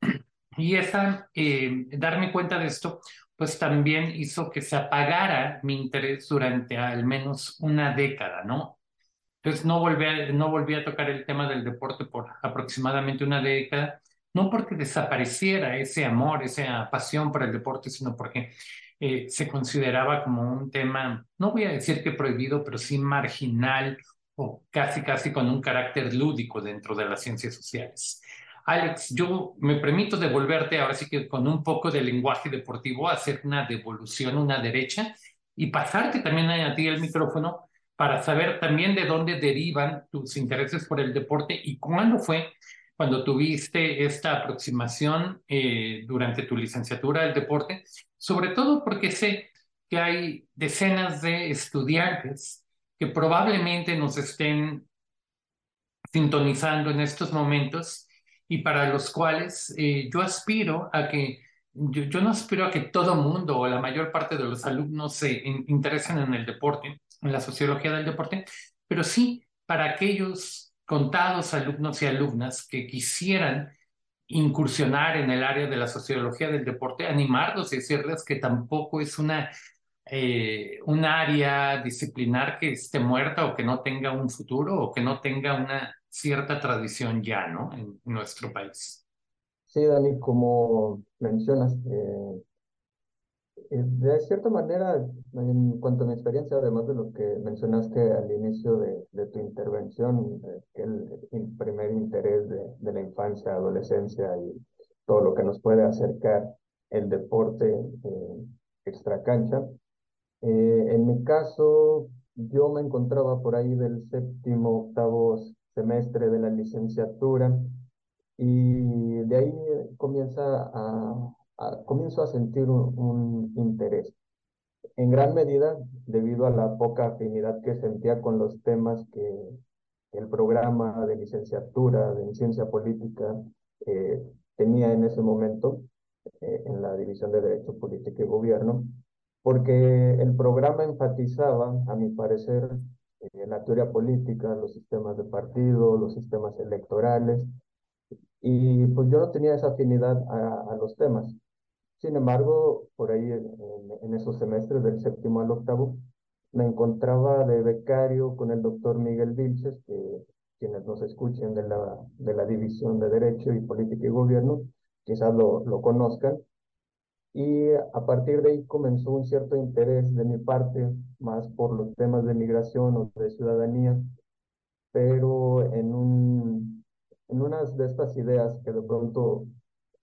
Speaker 2: Y esa, eh, darme cuenta de esto, pues también hizo que se apagara mi interés durante al menos una década, ¿no? Entonces no volví, a, no volví a tocar el tema del deporte por aproximadamente una década, no porque desapareciera ese amor, esa pasión por el deporte, sino porque eh, se consideraba como un tema, no voy a decir que prohibido, pero sí marginal o casi, casi con un carácter lúdico dentro de las ciencias sociales. Alex, yo me permito devolverte ahora sí que con un poco de lenguaje deportivo, hacer una devolución, una derecha y pasarte también a ti el micrófono para saber también de dónde derivan tus intereses por el deporte y cuándo fue cuando tuviste esta aproximación eh, durante tu licenciatura del deporte, sobre todo porque sé que hay decenas de estudiantes que probablemente nos estén sintonizando en estos momentos y para los cuales eh, yo aspiro a que, yo, no aspiro a que todo mundo o la mayor parte de los alumnos se interesen en el deporte, en la sociología del deporte, pero sí para aquellos contados alumnos y alumnas que quisieran incursionar en el área de la sociología del deporte, animarlos y decirles que tampoco es una, eh, un área disciplinar que esté muerta o que no tenga un futuro o que no tenga una cierta tradición ya, ¿no? En nuestro país.
Speaker 3: Sí, Dani, como mencionas, eh, de cierta manera, en cuanto a mi experiencia, además de lo que mencionaste al inicio de, de tu intervención, que el, primer interés de, de, la infancia, adolescencia y todo lo que nos puede acercar el deporte eh, extracancha. Eh, en mi caso, yo me encontraba por ahí del séptimo, octavo semestre de la licenciatura y de ahí comienza a, comienzo a sentir un, interés. En gran medida debido a la poca afinidad que sentía con los temas que el programa de licenciatura en ciencia política eh, tenía en ese momento eh, en la División de Derecho Político y Gobierno, porque el programa enfatizaba, a mi parecer, eh, la teoría política, los sistemas de partido, los sistemas electorales, y pues yo no tenía esa afinidad a, a los temas. Sin embargo, por ahí en, esos semestres del séptimo al octavo, me encontraba de becario con el doctor Miguel Vilches, que quienes nos escuchen de la, de la División de Derecho y Política y Gobierno, quizás lo, lo conozcan. Y a partir de ahí comenzó un cierto interés de mi parte, más por los temas de migración o de ciudadanía, pero en, un, en unas de estas ideas que de pronto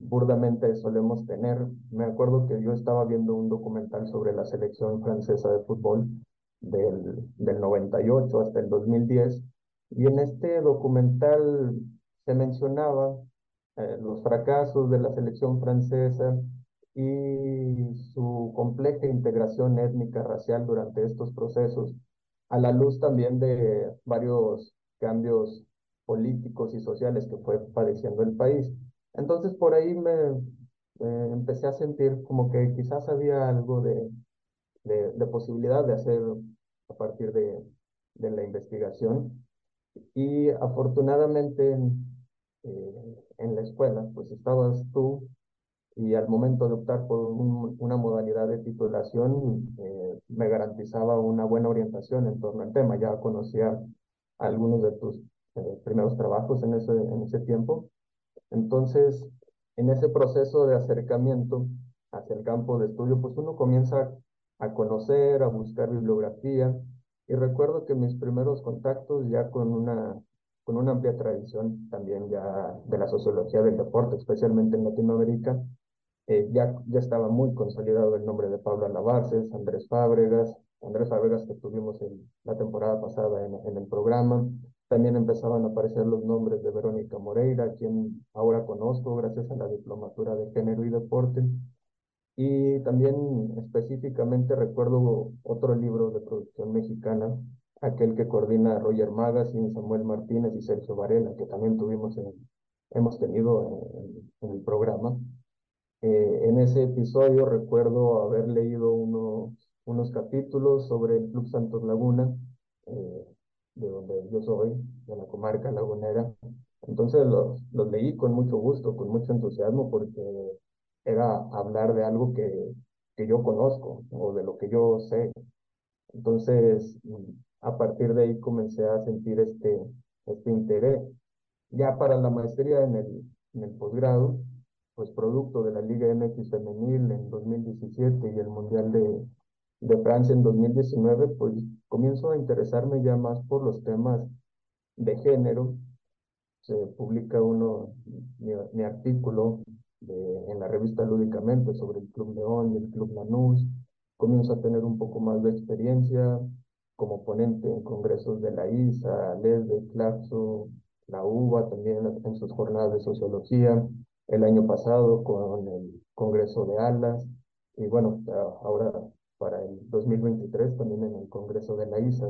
Speaker 3: burdamente solemos tener. Me acuerdo que yo estaba viendo un documental sobre la selección francesa de fútbol del, del 98 hasta el 2010 y en este documental se mencionaba eh, los fracasos de la selección francesa y su compleja integración étnica racial durante estos procesos a la luz también de varios cambios políticos y sociales que fue padeciendo el país. Entonces por ahí me empecé a sentir como que quizás había algo de, de, posibilidad de hacer a partir de, de la investigación. Y afortunadamente eh, en la escuela, pues estabas tú y al momento de optar por una modalidad de titulación eh, me garantizaba una buena orientación en torno al tema. Ya conocía algunos de tus eh, primeros trabajos en ese, en ese tiempo. Entonces, en ese proceso de acercamiento hacia el campo de estudio, pues uno comienza a conocer, a buscar bibliografía. Y recuerdo que mis primeros contactos ya con una, con una amplia tradición también ya de la sociología del deporte, especialmente en Latinoamérica, eh, ya, ya estaba muy consolidado el nombre de Pablo Alabarces, Andrés Fábregas, Andrés Fábregas que tuvimos en, la temporada pasada en el programa. También empezaban a aparecer los nombres de Verónica Moreira, quien ahora conozco gracias a la diplomatura de género y deporte. Y también específicamente recuerdo otro libro de producción mexicana, aquel que coordina Roger Magazine, Samuel Martínez y Sergio Varela, que también tuvimos en, hemos tenido en el programa. Eh, en ese episodio recuerdo haber leído uno, unos capítulos sobre el Club Santos Laguna, eh, de donde yo soy, de la comarca lagunera. Entonces los, los leí con mucho gusto, con mucho entusiasmo, porque era hablar de algo que, que yo conozco o de lo que yo sé. Entonces, a partir de ahí comencé a sentir este, este interés. Ya para la maestría en el, en el posgrado, pues producto de la Liga MX femenil en 2017 y el Mundial de, de Francia en 2019, pues comienzo a interesarme ya más por los temas de género. Se publica uno, mi, artículo en la revista Lúdicamente sobre el Club León y el Club Lanús. Comienzo a tener un poco más de experiencia como ponente en congresos de la ISA, LESDE, CLAPSO, la UBA también en sus jornadas de sociología el año pasado con el Congreso de Alas y bueno, ahora para el 2023 también en el Congreso de la ISA.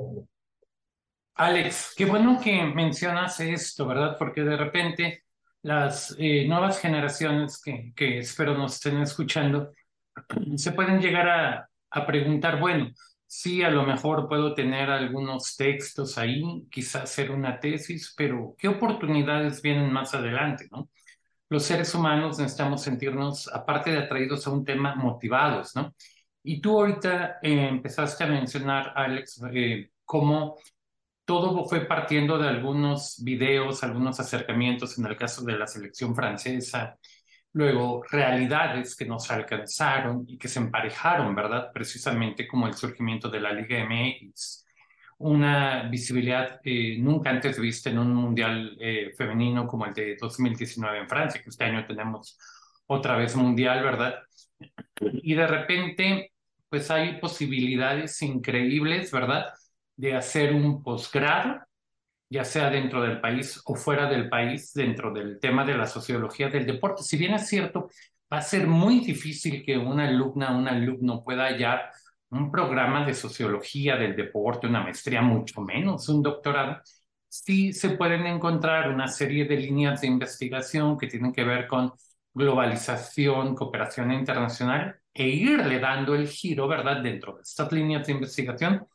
Speaker 2: Alex, qué bueno que mencionas esto, ¿verdad? Porque de repente las eh, nuevas generaciones que, que espero nos estén escuchando se pueden llegar a, a preguntar, bueno, sí, a lo mejor puedo tener algunos textos ahí, quizás hacer una tesis, pero ¿qué oportunidades vienen más adelante, no? los seres humanos necesitamos sentirnos, aparte de atraídos a un tema, motivados, ¿no? Y tú ahorita eh, empezaste a mencionar, Alex, eh, cómo todo fue partiendo de algunos videos, algunos acercamientos en el caso de la selección francesa, luego realidades que nos alcanzaron y que se emparejaron, ¿verdad? Precisamente como el surgimiento de la Liga MX, una visibilidad eh, nunca antes vista en un mundial eh, femenino como el de 2019 en Francia, que este año tenemos otra vez mundial, ¿verdad? Y de repente, pues hay posibilidades increíbles, ¿verdad? De hacer un posgrado, ya sea dentro del país o fuera del país, dentro del tema de la sociología del deporte. Si bien es cierto, va a ser muy difícil que una alumna, un alumno pueda hallar un programa de sociología del deporte, una maestría, mucho menos un doctorado, sí se pueden encontrar una serie de líneas de investigación que tienen que ver con globalización, cooperación internacional e irle dando el giro, ¿verdad? Dentro de estas líneas de investigación,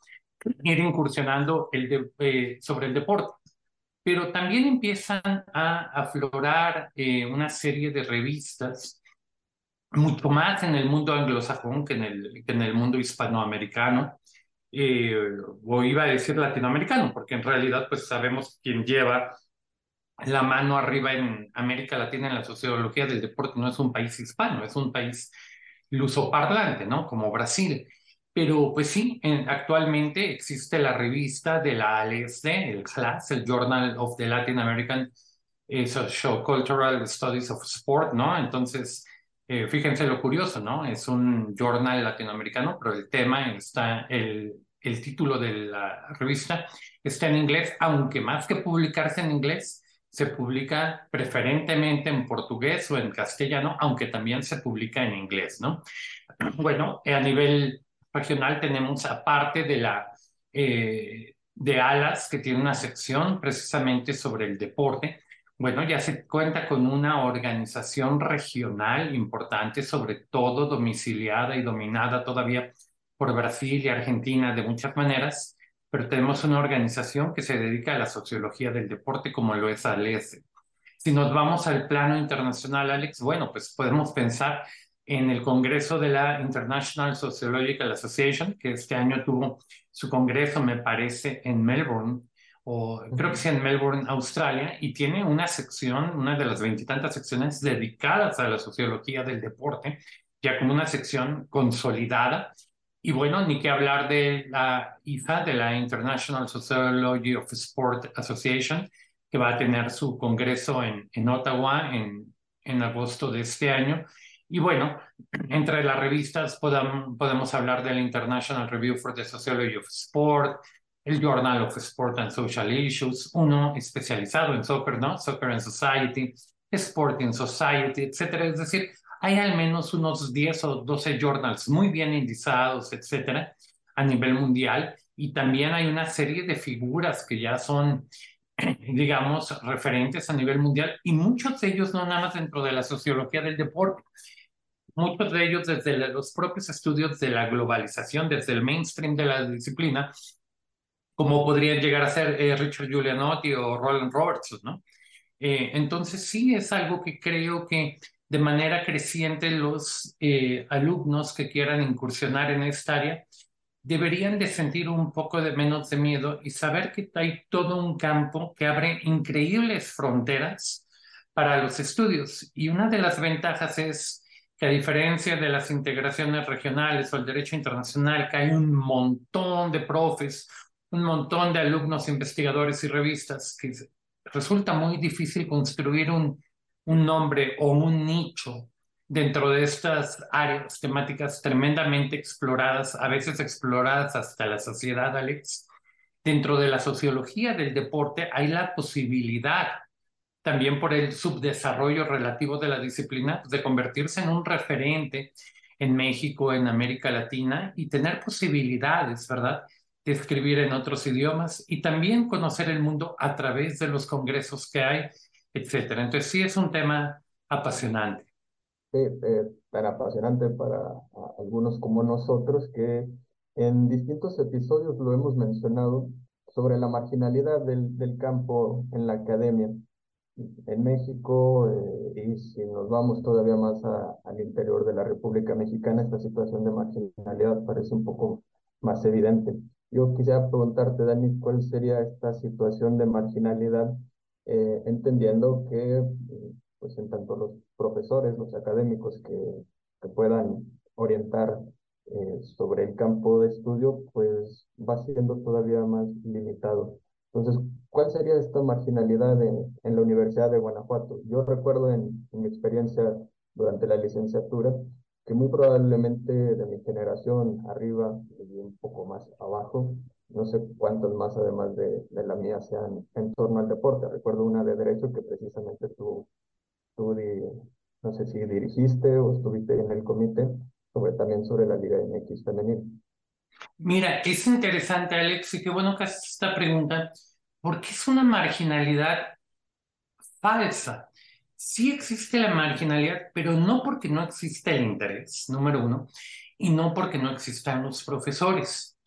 Speaker 2: ir incursionando el eh, sobre el deporte. Pero también empiezan a aflorar eh, una serie de revistas mucho más en el mundo anglosajón que en el, que en el mundo hispanoamericano, eh, o iba a decir latinoamericano, porque en realidad pues sabemos quién lleva la mano arriba en América Latina en la sociología del deporte, no es un país hispano, es un país lusoparlante, ¿no? Como Brasil. Pero pues sí, actualmente existe la revista de la ALSD, el CLAS, el Journal of the Latin American eh, Social Cultural Studies of Sport, ¿no? Entonces, eh, fíjense lo curioso, ¿no? Es un journal latinoamericano, pero el tema está, el, el título de la revista está en inglés, aunque más que publicarse en inglés, se publica preferentemente en portugués o en castellano, aunque también se publica en inglés, ¿no? Bueno, a nivel regional tenemos, aparte de la eh, de Alas, que tiene una sección precisamente sobre el deporte. Bueno, ya se cuenta con una organización regional importante, sobre todo domiciliada y dominada todavía por Brasil y Argentina de muchas maneras, pero tenemos una organización que se dedica a la sociología del deporte como lo es ALES. Si nos vamos al plano internacional, Alex, bueno, pues podemos pensar en el Congreso de la International Sociological Association, que este año tuvo su congreso, me parece, en Melbourne, o creo que sí en Melbourne, Australia, y tiene una sección, una de las veintitantas secciones dedicadas a la sociología del deporte, ya como una sección consolidada y bueno, ni que hablar de la IFA, de la International Sociology of Sport Association, que va a tener su congreso en, en Ottawa en, en agosto de este año. Y bueno, entre las revistas podamos, podemos hablar del International Review for the Sociology of Sport, el Journal of Sport and Social Issues, uno especializado en soccer, ¿no? Soccer and Society, Sport in Society, etcétera. Es decir, hay al menos unos 10 o 12 journals muy bien indizados, etcétera, a nivel mundial. Y también hay una serie de figuras que ya son, digamos, referentes a nivel mundial y muchos de ellos no nada más dentro de la sociología del deporte. Muchos de ellos desde los propios estudios de la globalización, desde el mainstream de la disciplina, como podrían llegar a ser eh, Richard Giulianotti o Roland Robertson, ¿no? Eh, entonces sí es algo que creo que de manera creciente los eh, alumnos que quieran incursionar en esta área deberían de sentir un poco de menos de miedo y saber que hay todo un campo que abre increíbles fronteras para los estudios. Y una de las ventajas es que a diferencia de las integraciones regionales o el derecho internacional, que hay un montón de profes, un montón de alumnos, investigadores y revistas, que resulta muy difícil construir un un nombre o un nicho dentro de estas áreas temáticas tremendamente exploradas, a veces exploradas hasta la sociedad, Alex. Dentro de la sociología del deporte hay la posibilidad, también por el subdesarrollo relativo de la disciplina, de convertirse en un referente en México, en América Latina y tener posibilidades, ¿verdad? De escribir en otros idiomas y también conocer el mundo a través de los congresos que hay etcétera. Entonces sí es un tema apasionante.
Speaker 3: Sí, eh, tan apasionante para algunos como nosotros que en distintos episodios lo hemos mencionado sobre la marginalidad del, del campo en la academia. En México, eh, y si nos vamos todavía más al interior de la República Mexicana, esta situación de marginalidad parece un poco más evidente. Yo quisiera preguntarte, Dani, ¿cuál sería esta situación de marginalidad eh, entendiendo que, pues en tanto los profesores, los académicos que, que puedan orientar eh, sobre el campo de estudio, pues va siendo todavía más limitado. Entonces, ¿cuál sería esta marginalidad en, en la Universidad de Guanajuato? Yo recuerdo en, en mi experiencia durante la licenciatura que muy probablemente de mi generación arriba y un poco más abajo, no sé cuántos más además de, la mía sean en torno al deporte. Recuerdo una de derecho que precisamente tú, tú no sé si dirigiste o estuviste en el comité, sobre también sobre la Liga MX femenil.
Speaker 2: Mira, es interesante, Alex, y qué bueno que haces esta pregunta, porque es una marginalidad falsa. Sí existe la marginalidad, pero no porque no existe el interés, número uno, y no porque no existan los profesores.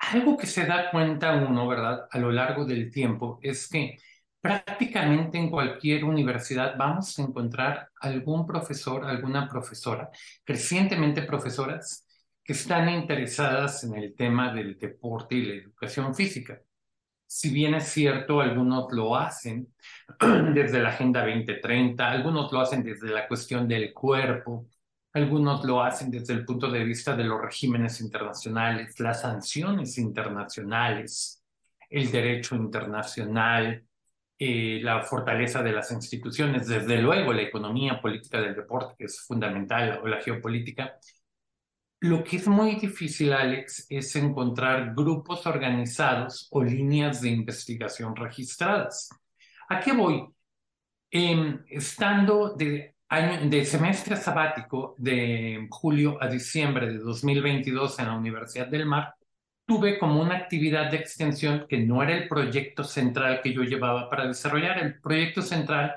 Speaker 2: Algo que se da cuenta uno, ¿verdad? A lo largo del tiempo es que prácticamente en cualquier universidad vamos a encontrar algún profesor, alguna profesora, crecientemente profesoras que están interesadas en el tema del deporte y la educación física. Si bien es cierto, algunos lo hacen desde la Agenda 2030, algunos lo hacen desde la cuestión del cuerpo, algunos lo hacen desde el punto de vista de los regímenes internacionales, las sanciones internacionales, el derecho internacional, eh, la fortaleza de las instituciones, desde luego la economía política del deporte, que es fundamental, o la geopolítica. Lo que es muy difícil, Alex, es encontrar grupos organizados o líneas de investigación registradas. ¿A qué voy? Eh, estando de de semestre sabático de julio a diciembre de 2022 en la Universidad del Mar, tuve como una actividad de extensión que no era el proyecto central que yo llevaba para desarrollar. El proyecto central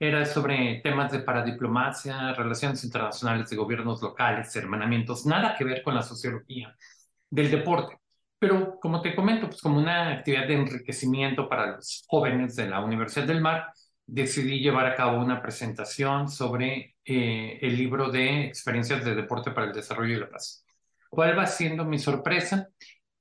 Speaker 2: era sobre temas de paradiplomacia, relaciones internacionales de gobiernos locales, hermanamientos, nada que ver con la sociología del deporte. Pero como te comento, pues como una actividad de enriquecimiento para los jóvenes de la Universidad del Mar, decidí llevar a cabo una presentación sobre eh, el libro de experiencias de deporte para el desarrollo y la paz. ¿Cuál va siendo mi sorpresa?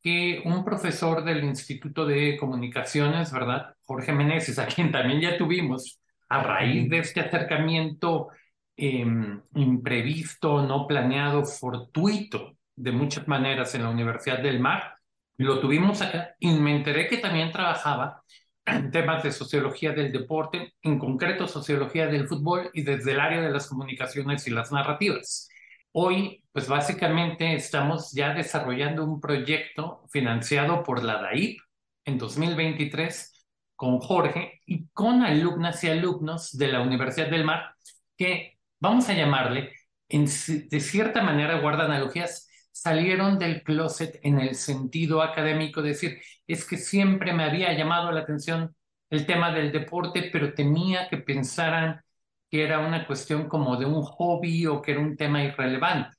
Speaker 2: Que un profesor del Instituto de Comunicaciones, ¿verdad? Jorge Meneses, a quien también ya tuvimos a raíz de este acercamiento em, imprevisto, no planeado, fortuito, de muchas maneras en la Universidad del Mar, lo tuvimos acá y me enteré que también trabajaba temas de sociología del deporte, en concreto sociología del fútbol y desde el área de las comunicaciones y las narrativas. Hoy, pues básicamente estamos ya desarrollando un proyecto financiado por la DAIP en 2023 con Jorge y con alumnas y alumnos de la Universidad del Mar que, vamos a llamarle, en, de cierta manera guarda analogías, salieron del closet en el sentido académico, decir, es que siempre me había llamado la atención el tema del deporte, pero temía que pensaran que era una cuestión como de un hobby o que era un tema irrelevante.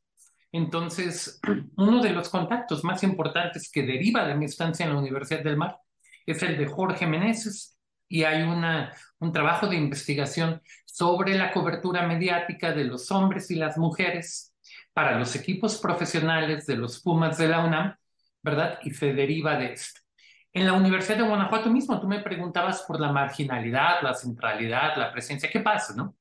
Speaker 2: Entonces, uno de los contactos más importantes que deriva de mi estancia en la Universidad del Mar es el de Jorge Meneses y hay una, un trabajo de investigación sobre la cobertura mediática de los hombres y las mujeres para los equipos profesionales de los Pumas de la UNAM, ¿verdad? Y se deriva de esto. En la Universidad de Guanajuato mismo, tú me preguntabas por la marginalidad, la centralidad, la presencia, ¿qué pasa, no?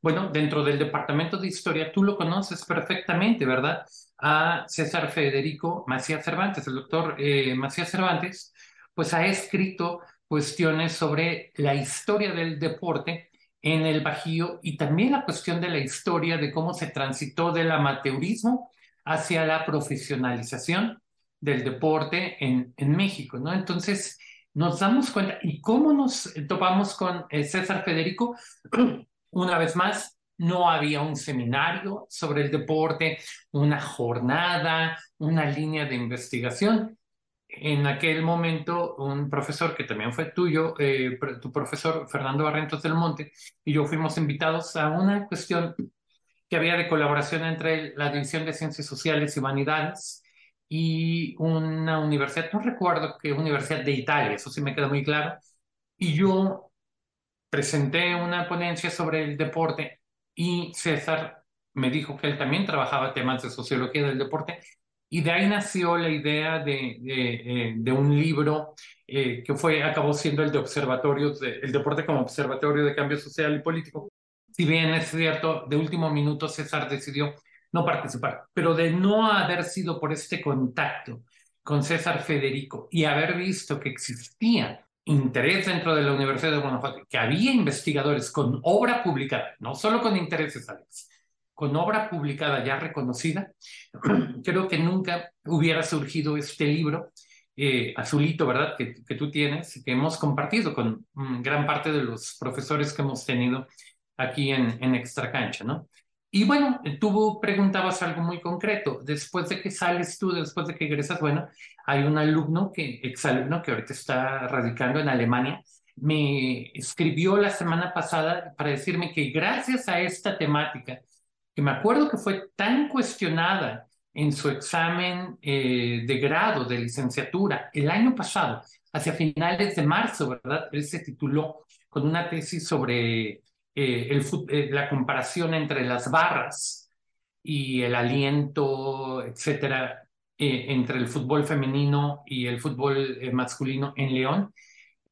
Speaker 2: Bueno, dentro del Departamento de Historia, tú lo conoces perfectamente, ¿verdad? A César Federico Macías Cervantes, el doctor eh, Macías Cervantes, pues ha escrito cuestiones sobre la historia del deporte en el Bajío y también la cuestión de la historia de cómo se transitó del amateurismo hacia la profesionalización del deporte en, México, ¿no? Entonces, nos damos cuenta, ¿y cómo nos topamos con eh, César Federico? Una vez más, no había un seminario sobre el deporte, una jornada, una línea de investigación en aquel momento un profesor que también fue tuyo, eh, tu profesor Fernando Barrentos del Monte, y yo fuimos invitados a una cuestión que había de colaboración entre la División de Ciencias Sociales y Humanidades y una universidad, no recuerdo qué universidad de Italia, eso sí me queda muy claro, y yo presenté una ponencia sobre el deporte y César me dijo que él también trabajaba temas de sociología del deporte y de ahí nació la idea de, de, eh, un libro eh, que fue, acabó siendo el de observatorios, de, el deporte como observatorio de cambio social y político. Si bien es cierto, de último minuto César decidió no participar, pero de no haber sido por este contacto con César Federico y haber visto que existía interés dentro de la Universidad de Guanajuato, que había investigadores con obra publicada, no solo con intereses, Alex, con obra publicada ya reconocida, creo que nunca hubiera surgido este libro eh, azulito, ¿verdad? Que, que, tú tienes que hemos compartido con mm, gran parte de los profesores que hemos tenido aquí en, en Extra Cancha, ¿no? Y bueno, tú preguntabas algo muy concreto. Después de que sales tú, después de que egresas, bueno, hay un alumno, que, exalumno, que ahorita está radicando en Alemania, me escribió la semana pasada para decirme que gracias a esta temática que me acuerdo que fue tan cuestionada en su examen eh, de grado de licenciatura el año pasado, hacia finales de marzo, ¿verdad? Él se tituló con una tesis sobre eh, el, eh, la comparación entre las barras y el aliento, etcétera, entre el fútbol femenino y el fútbol masculino en León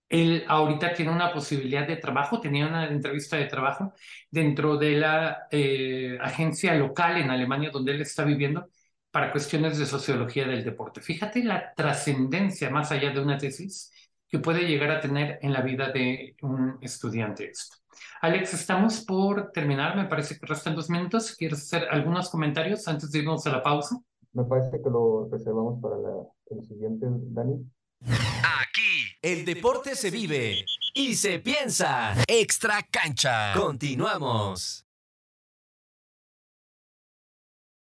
Speaker 2: él ahorita tiene una posibilidad de trabajo, tenía una entrevista de trabajo dentro de la eh, agencia local en Alemania donde él está viviendo para cuestiones de sociología del deporte. Fíjate la trascendencia más allá de una tesis que puede llegar a tener en la vida de un estudiante esto. Alex, estamos por terminar, me parece que restan dos minutos. ¿Quieres hacer algunos comentarios antes de irnos a la pausa?
Speaker 3: Me parece que lo reservamos para el siguiente, Dani.
Speaker 1: Aquí, el deporte se vive y se piensa. Extra cancha. Continuamos.